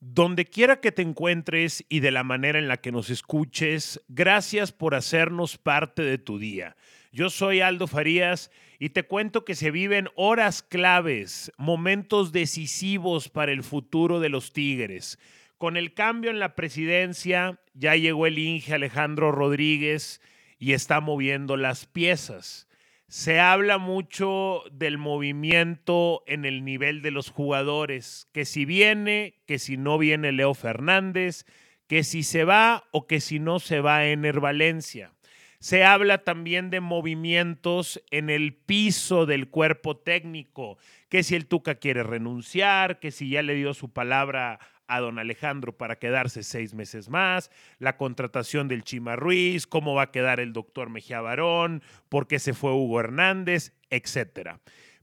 Donde quiera que te encuentres y de la manera en la que nos escuches, gracias por hacernos parte de tu día. Yo soy Aldo Farías y te cuento que se viven horas claves, momentos decisivos para el futuro de los Tigres. Con el cambio en la presidencia, ya llegó el Inge Alejandro Rodríguez y está moviendo las piezas. Se habla mucho del movimiento en el nivel de los jugadores, que si viene, que si no viene Leo Fernández, que si se va o que si no se va Ener Valencia. Se habla también de movimientos en el piso del cuerpo técnico, que si el Tuca quiere renunciar, que si ya le dio su palabra a don Alejandro para quedarse seis meses más, la contratación del Chima Ruiz, cómo va a quedar el doctor Mejía Barón, por qué se fue Hugo Hernández, etc.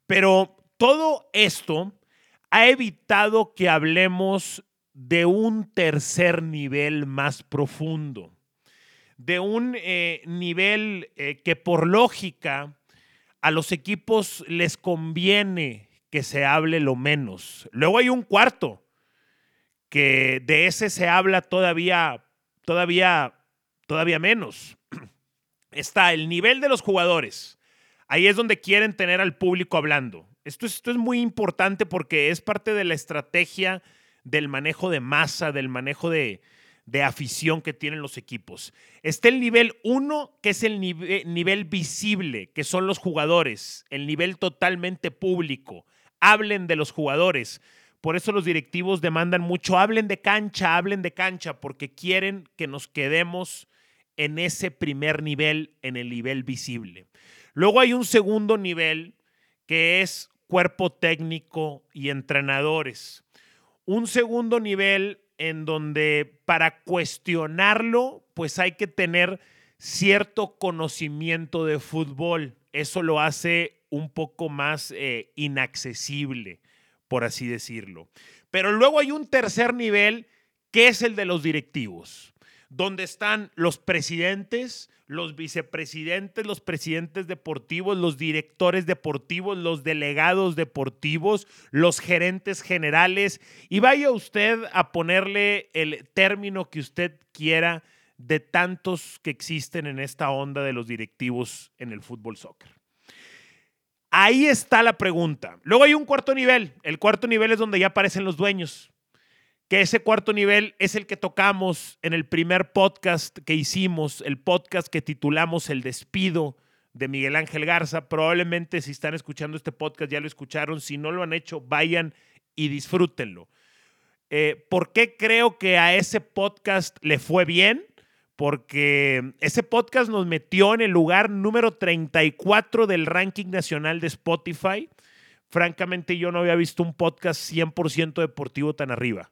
Pero todo esto ha evitado que hablemos de un tercer nivel más profundo, de un eh, nivel eh, que por lógica a los equipos les conviene que se hable lo menos. Luego hay un cuarto, que de ese se habla todavía, todavía, todavía menos. Está el nivel de los jugadores. Ahí es donde quieren tener al público hablando. Esto, esto es muy importante porque es parte de la estrategia del manejo de masa, del manejo de, de afición que tienen los equipos. Está el nivel 1, que es el nivel visible, que son los jugadores, el nivel totalmente público. Hablen de los jugadores. Por eso los directivos demandan mucho, hablen de cancha, hablen de cancha, porque quieren que nos quedemos en ese primer nivel, en el nivel visible. Luego hay un segundo nivel que es cuerpo técnico y entrenadores. Un segundo nivel en donde para cuestionarlo, pues hay que tener cierto conocimiento de fútbol. Eso lo hace un poco más eh, inaccesible por así decirlo. Pero luego hay un tercer nivel que es el de los directivos, donde están los presidentes, los vicepresidentes, los presidentes deportivos, los directores deportivos, los delegados deportivos, los gerentes generales, y vaya usted a ponerle el término que usted quiera de tantos que existen en esta onda de los directivos en el fútbol soccer. Ahí está la pregunta. Luego hay un cuarto nivel. El cuarto nivel es donde ya aparecen los dueños. Que ese cuarto nivel es el que tocamos en el primer podcast que hicimos, el podcast que titulamos El despido de Miguel Ángel Garza. Probablemente si están escuchando este podcast ya lo escucharon. Si no lo han hecho, vayan y disfrútenlo. Eh, ¿Por qué creo que a ese podcast le fue bien? Porque ese podcast nos metió en el lugar número 34 del ranking nacional de Spotify. Francamente, yo no había visto un podcast 100% deportivo tan arriba.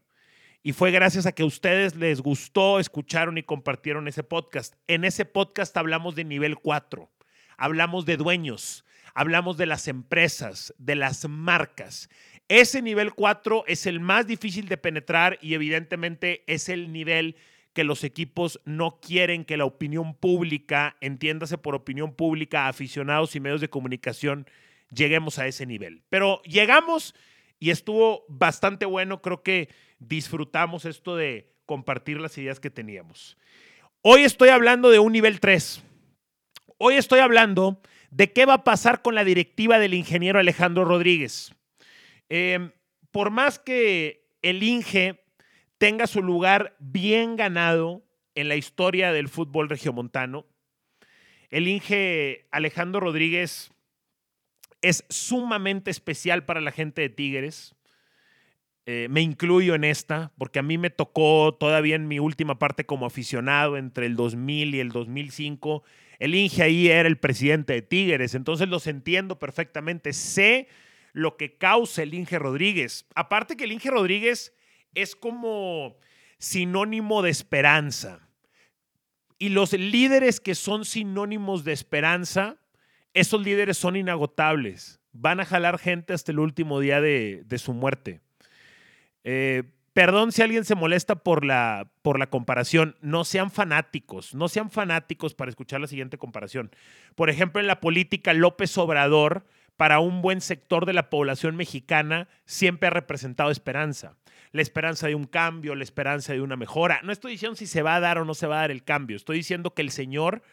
Y fue gracias a que a ustedes les gustó, escucharon y compartieron ese podcast. En ese podcast hablamos de nivel 4, hablamos de dueños, hablamos de las empresas, de las marcas. Ese nivel 4 es el más difícil de penetrar y evidentemente es el nivel que los equipos no quieren que la opinión pública, entiéndase por opinión pública, aficionados y medios de comunicación, lleguemos a ese nivel. Pero llegamos y estuvo bastante bueno, creo que disfrutamos esto de compartir las ideas que teníamos. Hoy estoy hablando de un nivel 3. Hoy estoy hablando de qué va a pasar con la directiva del ingeniero Alejandro Rodríguez. Em, por más que el Inge tenga su lugar bien ganado en la historia del fútbol regiomontano. El Inge Alejandro Rodríguez es sumamente especial para la gente de Tigres. Eh, me incluyo en esta, porque a mí me tocó todavía en mi última parte como aficionado entre el 2000 y el 2005. El Inge ahí era el presidente de Tigres, entonces los entiendo perfectamente. Sé lo que causa el Inge Rodríguez. Aparte que el Inge Rodríguez es como sinónimo de esperanza. Y los líderes que son sinónimos de esperanza, esos líderes son inagotables. Van a jalar gente hasta el último día de, su muerte. Eh, perdón si alguien se molesta por la, por la comparación. No sean fanáticos, no sean fanáticos para escuchar la siguiente comparación. Por ejemplo, en la política, López Obrador, para un buen sector de la población mexicana, siempre ha representado esperanza. La esperanza de un cambio, la esperanza de una mejora. No estoy diciendo si se va a dar o no se va a dar el cambio, estoy diciendo que el Señor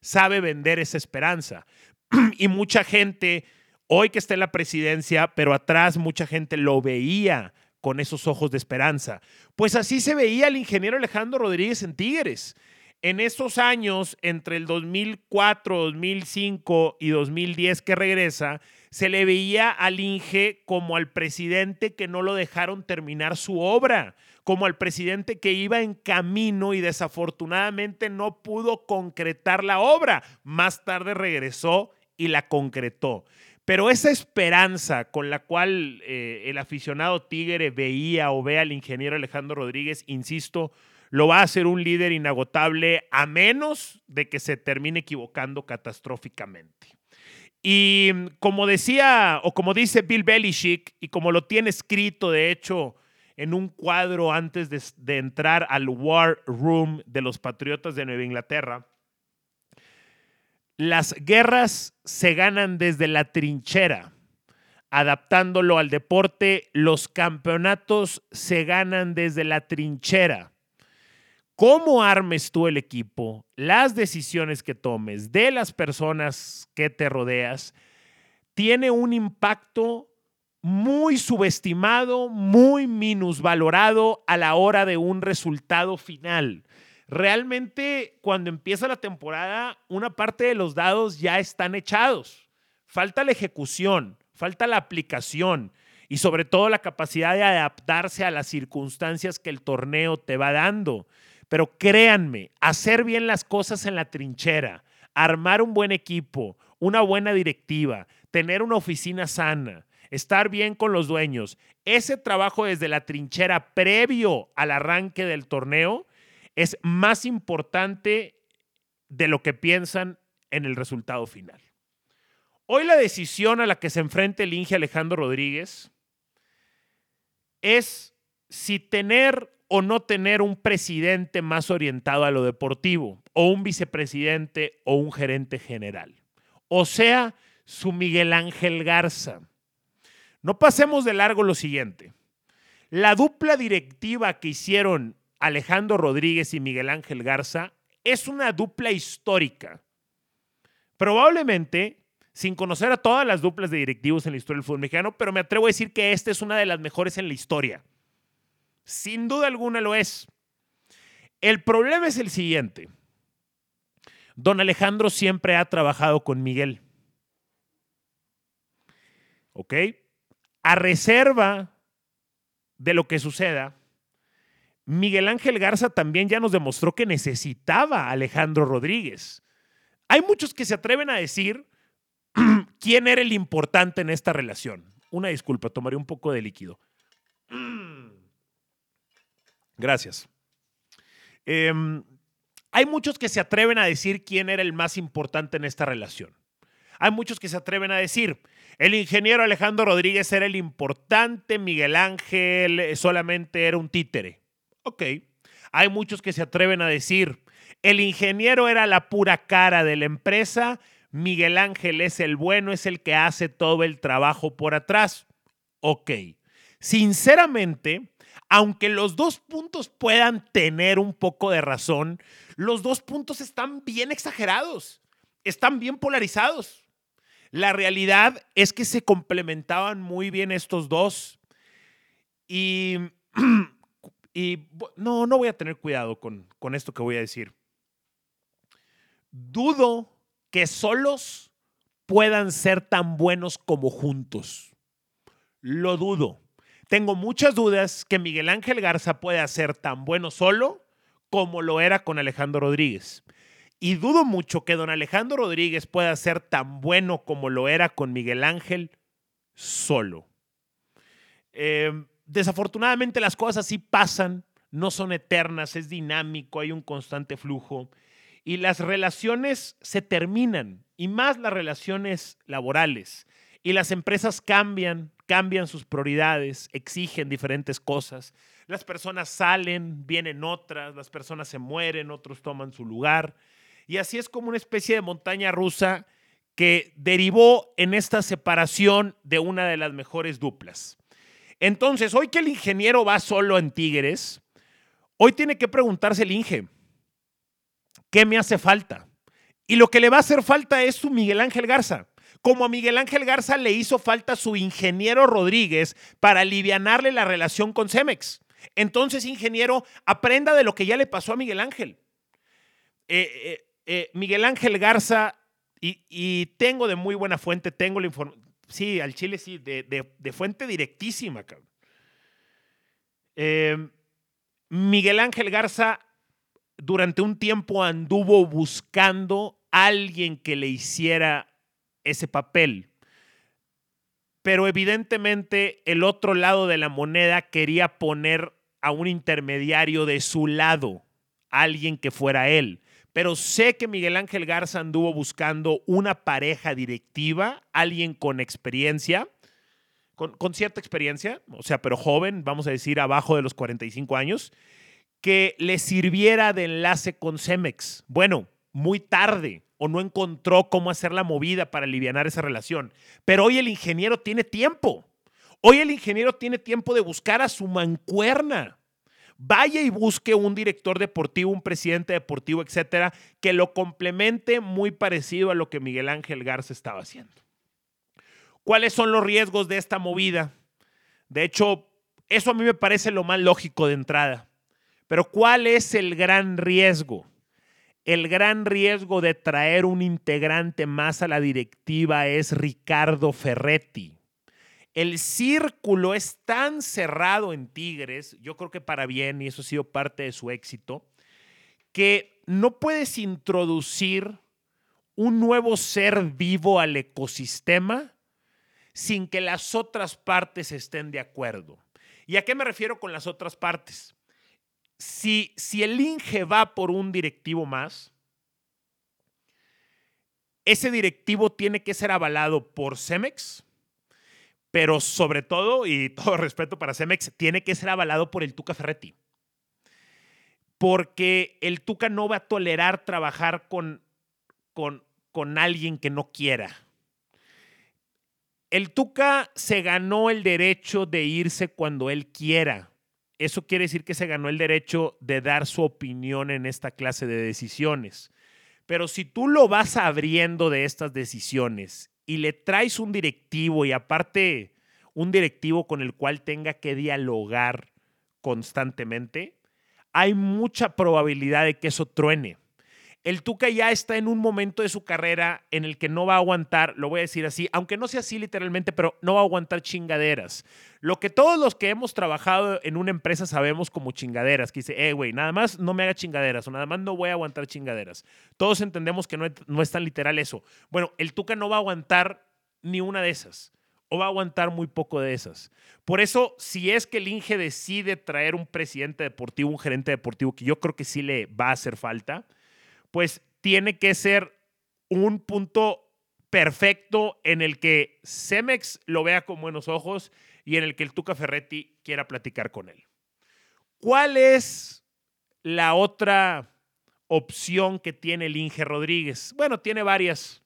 sabe vender esa esperanza. y mucha gente, hoy que está en la presidencia, pero atrás mucha gente lo veía con esos ojos de esperanza. Pues así se veía el ingeniero Alejandro Rodríguez en Tigres. En esos años, entre el 2004, 2005 y 2010 que regresa, se le veía al Inge como al presidente que no lo dejaron terminar su obra, como al presidente que iba en camino y desafortunadamente no pudo concretar la obra. Más tarde regresó y la concretó. Pero esa esperanza con la cual eh, el aficionado Tigre veía o ve al ingeniero Alejandro Rodríguez, insisto, lo va a hacer un líder inagotable a menos de que se termine equivocando catastróficamente. Y como decía, o como dice Bill Belichick, y como lo tiene escrito, de hecho, en un cuadro antes de, de entrar al War Room de los Patriotas de Nueva Inglaterra, las guerras se ganan desde la trinchera. Adaptándolo al deporte, los campeonatos se ganan desde la trinchera. Cómo armes tú el equipo, las decisiones que tomes de las personas que te rodeas, tiene un impacto muy subestimado, muy minusvalorado a la hora de un resultado final. Realmente cuando empieza la temporada, una parte de los dados ya están echados. Falta la ejecución, falta la aplicación y sobre todo la capacidad de adaptarse a las circunstancias que el torneo te va dando. Pero créanme, hacer bien las cosas en la trinchera, armar un buen equipo, una buena directiva, tener una oficina sana, estar bien con los dueños, ese trabajo desde la trinchera previo al arranque del torneo es más importante de lo que piensan en el resultado final. Hoy la decisión a la que se enfrenta el Inge Alejandro Rodríguez es si tener o no tener un presidente más orientado a lo deportivo, o un vicepresidente o un gerente general. O sea, su Miguel Ángel Garza. No pasemos de largo lo siguiente. La dupla directiva que hicieron Alejandro Rodríguez y Miguel Ángel Garza es una dupla histórica. Probablemente, sin conocer a todas las duplas de directivos en la historia del fútbol mexicano, pero me atrevo a decir que esta es una de las mejores en la historia. Sin duda alguna lo es. El problema es el siguiente. Don Alejandro siempre ha trabajado con Miguel. ¿Ok? A reserva de lo que suceda, Miguel Ángel Garza también ya nos demostró que necesitaba a Alejandro Rodríguez. Hay muchos que se atreven a decir quién era el importante en esta relación. Una disculpa, tomaré un poco de líquido. Gracias. Em, hay muchos que se atreven a decir quién era el más importante en esta relación. Hay muchos que se atreven a decir, el ingeniero Alejandro Rodríguez era el importante, Miguel Ángel solamente era un títere. Ok. Hay muchos que se atreven a decir, el ingeniero era la pura cara de la empresa, Miguel Ángel es el bueno, es el que hace todo el trabajo por atrás. Ok. Sinceramente, aunque los dos puntos puedan tener un poco de razón, los dos puntos están bien exagerados, están bien polarizados. La realidad es que se complementaban muy bien estos dos. Y Y no, no voy a tener cuidado con, con esto que voy a decir. Dudo que solos puedan ser tan buenos como juntos. Lo dudo. Tengo muchas dudas que Miguel Ángel Garza pueda ser tan bueno solo como lo era con Alejandro Rodríguez. Y dudo mucho que don Alejandro Rodríguez pueda ser tan bueno como lo era con Miguel Ángel solo. Eh, desafortunadamente las cosas sí pasan, no son eternas, es dinámico, hay un constante flujo y las relaciones se terminan y más las relaciones laborales y las empresas cambian, cambian sus prioridades, exigen diferentes cosas. Las personas salen, vienen otras, las personas se mueren, otros toman su lugar. Y así es como una especie de montaña rusa que derivó en esta separación de una de las mejores duplas. Entonces, hoy que el ingeniero va solo en Tigres, hoy tiene que preguntarse el Inge, ¿qué me hace falta? Y lo que le va a hacer falta es su Miguel Ángel Garza. Como a Miguel Ángel Garza le hizo falta su ingeniero Rodríguez para alivianarle la relación con Cemex. Entonces, ingeniero, aprenda de lo que ya le pasó a Miguel Ángel. Eh, eh, eh, Miguel Ángel Garza, y, tengo de muy buena fuente, tengo la información, sí, al Chile sí, de, fuente directísima, cabrón. Miguel Ángel Garza durante un tiempo anduvo buscando a alguien que le hiciera ese papel. Pero evidentemente el otro lado de la moneda quería poner a un intermediario de su lado, alguien que fuera él pero sé que Miguel Ángel Garza anduvo buscando una pareja directiva, alguien con experiencia, con, cierta experiencia, o sea, pero joven, vamos a decir, abajo de los 45 años, que le sirviera de enlace con Cemex. Bueno, muy tarde o no encontró cómo hacer la movida para aliviar esa relación. Pero hoy el ingeniero tiene tiempo. Hoy el ingeniero tiene tiempo de buscar a su mancuerna vaya y busque un director deportivo, un presidente deportivo, etcétera, que lo complemente muy parecido a lo que Miguel Ángel Garza estaba haciendo. ¿Cuáles son los riesgos de esta movida? De hecho, eso a mí me parece lo más lógico de entrada. Pero ¿cuál es el gran riesgo? El gran riesgo de traer un integrante más a la directiva es Ricardo Ferretti. El círculo es tan cerrado en Tigres, yo creo que para bien, y eso ha sido parte de su éxito, que no puedes introducir un nuevo ser vivo al ecosistema sin que las otras partes estén de acuerdo. ¿Y a qué me refiero con las otras partes? Si, el INGE va por un directivo más, ese directivo tiene que ser avalado por Cemex, pero sobre todo, y todo respeto para Cemex, tiene que ser avalado por el Tuca Ferretti. Porque el Tuca no va a tolerar trabajar con alguien que no quiera. El Tuca se ganó el derecho de irse cuando él quiera. Eso quiere decir que se ganó el derecho de dar su opinión en esta clase de decisiones. Pero si tú lo vas abriendo de estas decisiones y le traes un directivo y aparte un directivo con el cual tenga que dialogar constantemente, hay mucha probabilidad de que eso truene. El Tuca ya está en un momento de su carrera en el que no va a aguantar, lo voy a decir así, aunque no sea así literalmente, pero no va a aguantar chingaderas. Lo que todos los que hemos trabajado en una empresa sabemos como chingaderas, que dice, eh, güey, nada más no me haga chingaderas o nada más no voy a aguantar chingaderas. Todos entendemos que no no es tan literal eso. Bueno, el Tuca no va a aguantar ni una de esas o va a aguantar muy poco de esas. Por eso, si es que el Inge decide traer un presidente deportivo, un gerente deportivo, que yo creo que sí le va a hacer falta, pues tiene que ser un punto perfecto en el que Cemex lo vea con buenos ojos y en el que el Tuca Ferretti quiera platicar con él. ¿Cuál es la otra opción que tiene el Inge Rodríguez? Bueno, tiene varias.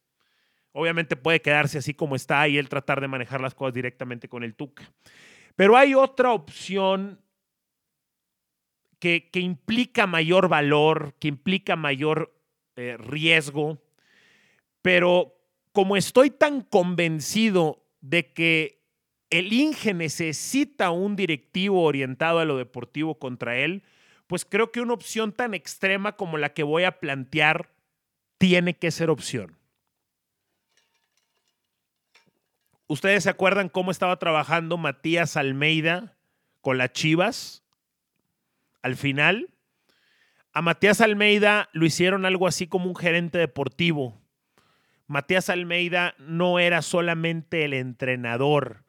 Obviamente puede quedarse así como está y él tratar de manejar las cosas directamente con el Tuca. Pero hay otra opción que, que implica mayor valor, que implica mayor eh, riesgo, pero como estoy tan convencido de que el Inge necesita un directivo orientado a lo deportivo contra él, pues creo que una opción tan extrema como la que voy a plantear tiene que ser opción. ¿Ustedes se acuerdan cómo estaba trabajando Matías Almeida con las Chivas? Al final, a Matías Almeida lo hicieron algo así como un gerente deportivo. Matías Almeida no era solamente el entrenador,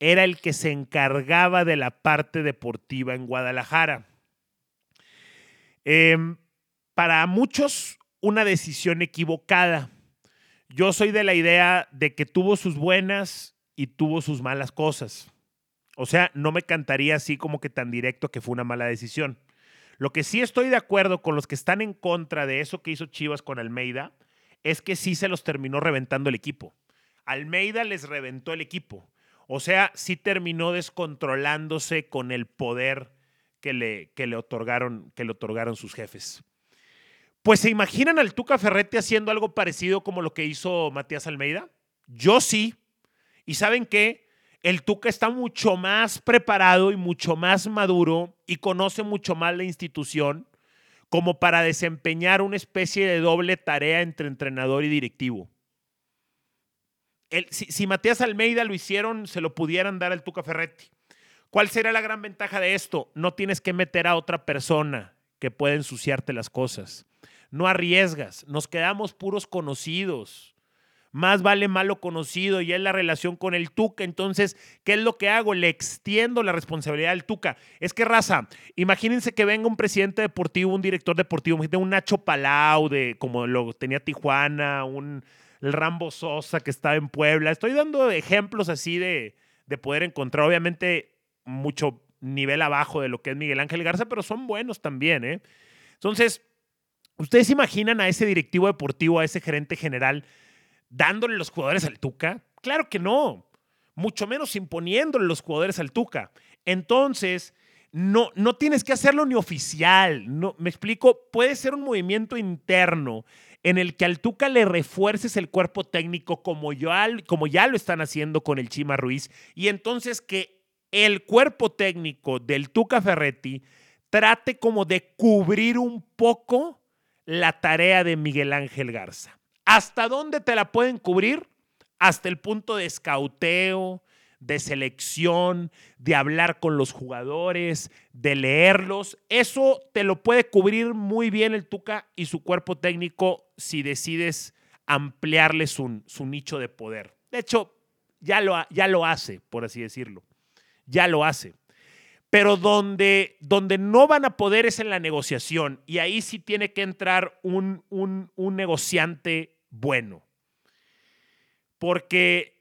era el que se encargaba de la parte deportiva en Guadalajara. Em, para muchos, una decisión equivocada. Yo soy de la idea de que tuvo sus buenas y tuvo sus malas cosas. O sea, no me cantaría así como que tan directo que fue una mala decisión. Lo que sí estoy de acuerdo con los que están en contra de eso que hizo Chivas con Almeida es que sí se los terminó reventando el equipo. Almeida les reventó el equipo. O sea, sí terminó descontrolándose con el poder que le, que le, otorgaron, que le otorgaron sus jefes. Pues se imaginan al Tuca Ferretti haciendo algo parecido como lo que hizo Matías Almeida. Yo sí. ¿Y saben qué? El Tuca está mucho más preparado y mucho más maduro y conoce mucho más la institución como para desempeñar una especie de doble tarea entre entrenador y directivo. si, si, Matías Almeida lo hicieron, se lo pudieran dar al Tuca Ferretti. ¿Cuál será la gran ventaja de esto? No tienes que meter a otra persona que pueda ensuciarte las cosas. No arriesgas, nos quedamos puros conocidos. Más vale malo conocido y es la relación con el Tuca. Entonces, ¿qué es lo que hago? Le extiendo la responsabilidad al Tuca. Es que, raza, imagínense que venga un presidente deportivo, un director deportivo, un Nacho Palau, de, como lo tenía Tijuana, un Rambo Sosa que estaba en Puebla. Estoy dando ejemplos así de, de poder encontrar. Obviamente, mucho nivel abajo de lo que es Miguel Ángel Garza, pero son buenos también. ¿eh? Entonces, ¿ustedes imaginan a ese directivo deportivo, a ese gerente general, dándole los jugadores al Tuca? Claro que no, mucho menos imponiéndole los jugadores al Tuca. Entonces, no, no tienes que hacerlo ni oficial. No, me explico, puede ser un movimiento interno en el que al Tuca le refuerces el cuerpo técnico como, yo, como ya lo están haciendo con el Chima Ruiz y entonces que el cuerpo técnico del Tuca Ferretti trate como de cubrir un poco la tarea de Miguel Ángel Garza. ¿Hasta dónde te la pueden cubrir? Hasta el punto de escauteo, de selección, de hablar con los jugadores, de leerlos. Eso te lo puede cubrir muy bien el Tuca y su cuerpo técnico si decides ampliarle su, su nicho de poder. De hecho, ya lo, ya lo hace, por así decirlo ya lo hace. Pero donde, donde no van a poder es en la negociación. Y ahí sí tiene que entrar un, un, un negociante bueno. Porque,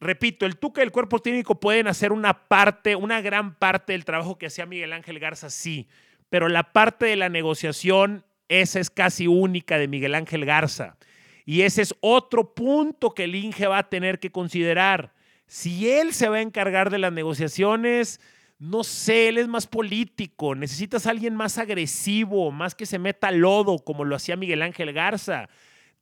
repito, el Tuca y el cuerpo técnico pueden hacer una parte, una gran parte del trabajo que hacía Miguel Ángel Garza, sí. Pero la parte de la negociación, esa es casi única de Miguel Ángel Garza. Y ese es otro punto que el Inge va a tener que considerar. Si él se va a encargar de las negociaciones, no sé, él es más político, necesitas a alguien más agresivo, más que se meta lodo, como lo hacía Miguel Ángel Garza.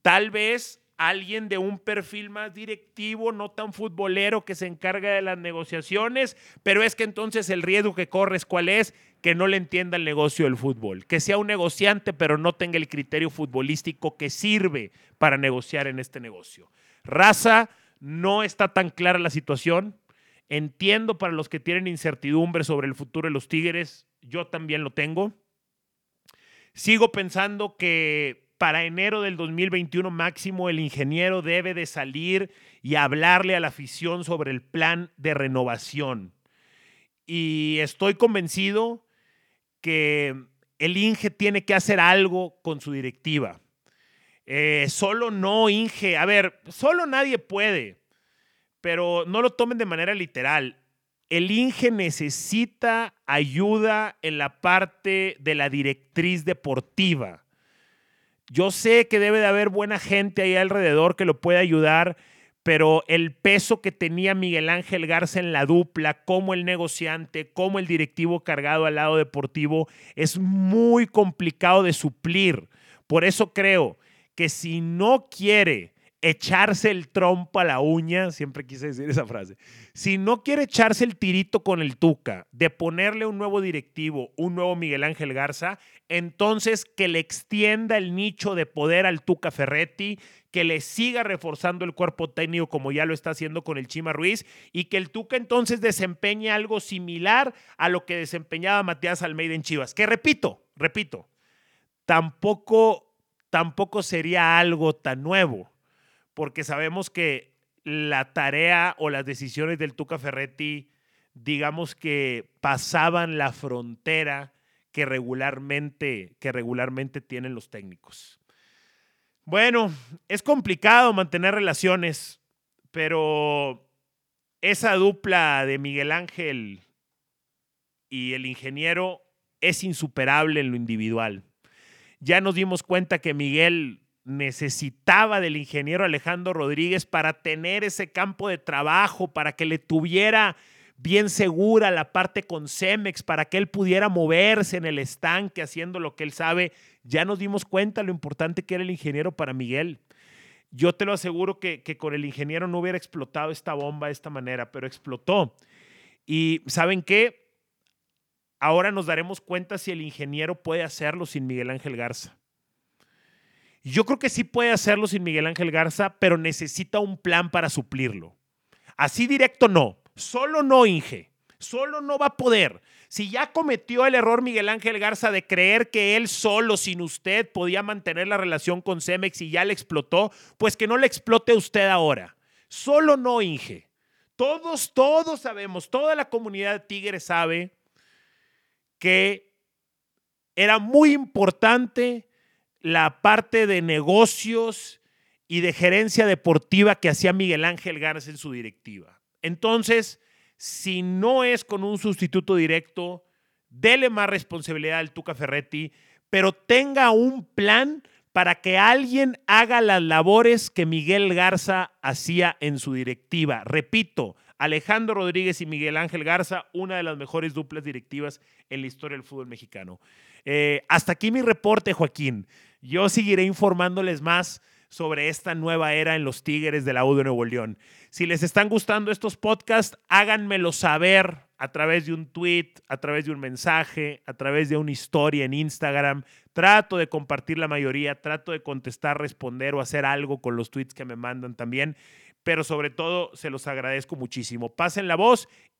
Tal vez alguien de un perfil más directivo, no tan futbolero, que se encarga de las negociaciones, pero es que entonces el riesgo que corres, ¿cuál es? Que no le entienda el negocio del fútbol, que sea un negociante, pero no tenga el criterio futbolístico que sirve para negociar en este negocio. Raza, no está tan clara la situación. Entiendo para los que tienen incertidumbre sobre el futuro de los Tigres, yo también lo tengo. Sigo pensando que para enero del 2021 máximo el ingeniero debe de salir y hablarle a la afición sobre el plan de renovación. Y estoy convencido que el Inge tiene que hacer algo con su directiva. Eh, solo no, Inge. A ver, solo nadie puede, pero no lo tomen de manera literal. El Inge necesita ayuda en la parte de la directriz deportiva. Yo sé que debe de haber buena gente ahí alrededor que lo pueda ayudar, pero el peso que tenía Miguel Ángel Garza en la dupla, como el negociante, como el directivo cargado al lado deportivo, es muy complicado de suplir. Por eso creo que si no quiere echarse el trompo a la uña, siempre quise decir esa frase, si no quiere echarse el tirito con el Tuca de ponerle un nuevo directivo, un nuevo Miguel Ángel Garza, entonces que le extienda el nicho de poder al Tuca Ferretti, que le siga reforzando el cuerpo técnico como ya lo está haciendo con el Chima Ruiz y que el Tuca entonces desempeñe algo similar a lo que desempeñaba Matías Almeida en Chivas, que repito, repito, tampoco tampoco sería algo tan nuevo, porque sabemos que la tarea o las decisiones del Tuca Ferretti, digamos que pasaban la frontera que regularmente, que regularmente tienen los técnicos. Bueno, es complicado mantener relaciones, pero esa dupla de Miguel Ángel y el ingeniero es insuperable en lo individual ya nos dimos cuenta que Miguel necesitaba del ingeniero Alejandro Rodríguez para tener ese campo de trabajo, para que le tuviera bien segura la parte con Cemex, para que él pudiera moverse en el estanque haciendo lo que él sabe. Ya nos dimos cuenta lo importante que era el ingeniero para Miguel. Yo te lo aseguro que, que con el ingeniero no hubiera explotado esta bomba de esta manera, pero explotó. Y ¿saben qué? Ahora nos daremos cuenta si el ingeniero puede hacerlo sin Miguel Ángel Garza. Yo creo que sí puede hacerlo sin Miguel Ángel Garza, pero necesita un plan para suplirlo. Así directo no. Solo no, Inge. Solo no va a poder. Si ya cometió el error Miguel Ángel Garza de creer que él solo, sin usted, podía mantener la relación con Cemex y ya le explotó, pues que no le explote usted ahora. Solo no, Inge. Todos, todos sabemos, toda la comunidad de Tigres sabe que era muy importante la parte de negocios y de gerencia deportiva que hacía Miguel Ángel Garza en su directiva. Entonces, si no es con un sustituto directo, dele más responsabilidad al Tuca Ferretti, pero tenga un plan para que alguien haga las labores que Miguel Garza hacía en su directiva. Repito, Alejandro Rodríguez y Miguel Ángel Garza, una de las mejores duplas directivas en la historia del fútbol mexicano. Eh, hasta aquí mi reporte, Joaquín. Yo seguiré informándoles más sobre esta nueva era en los Tigres de la U de Nuevo León. Si les están gustando estos podcasts, háganmelo saber a través de un tweet, a través de un mensaje, a través de una historia en Instagram. Trato de compartir la mayoría, trato de contestar, responder o hacer algo con los tweets que me mandan también, pero sobre todo se los agradezco muchísimo. Pasen la voz y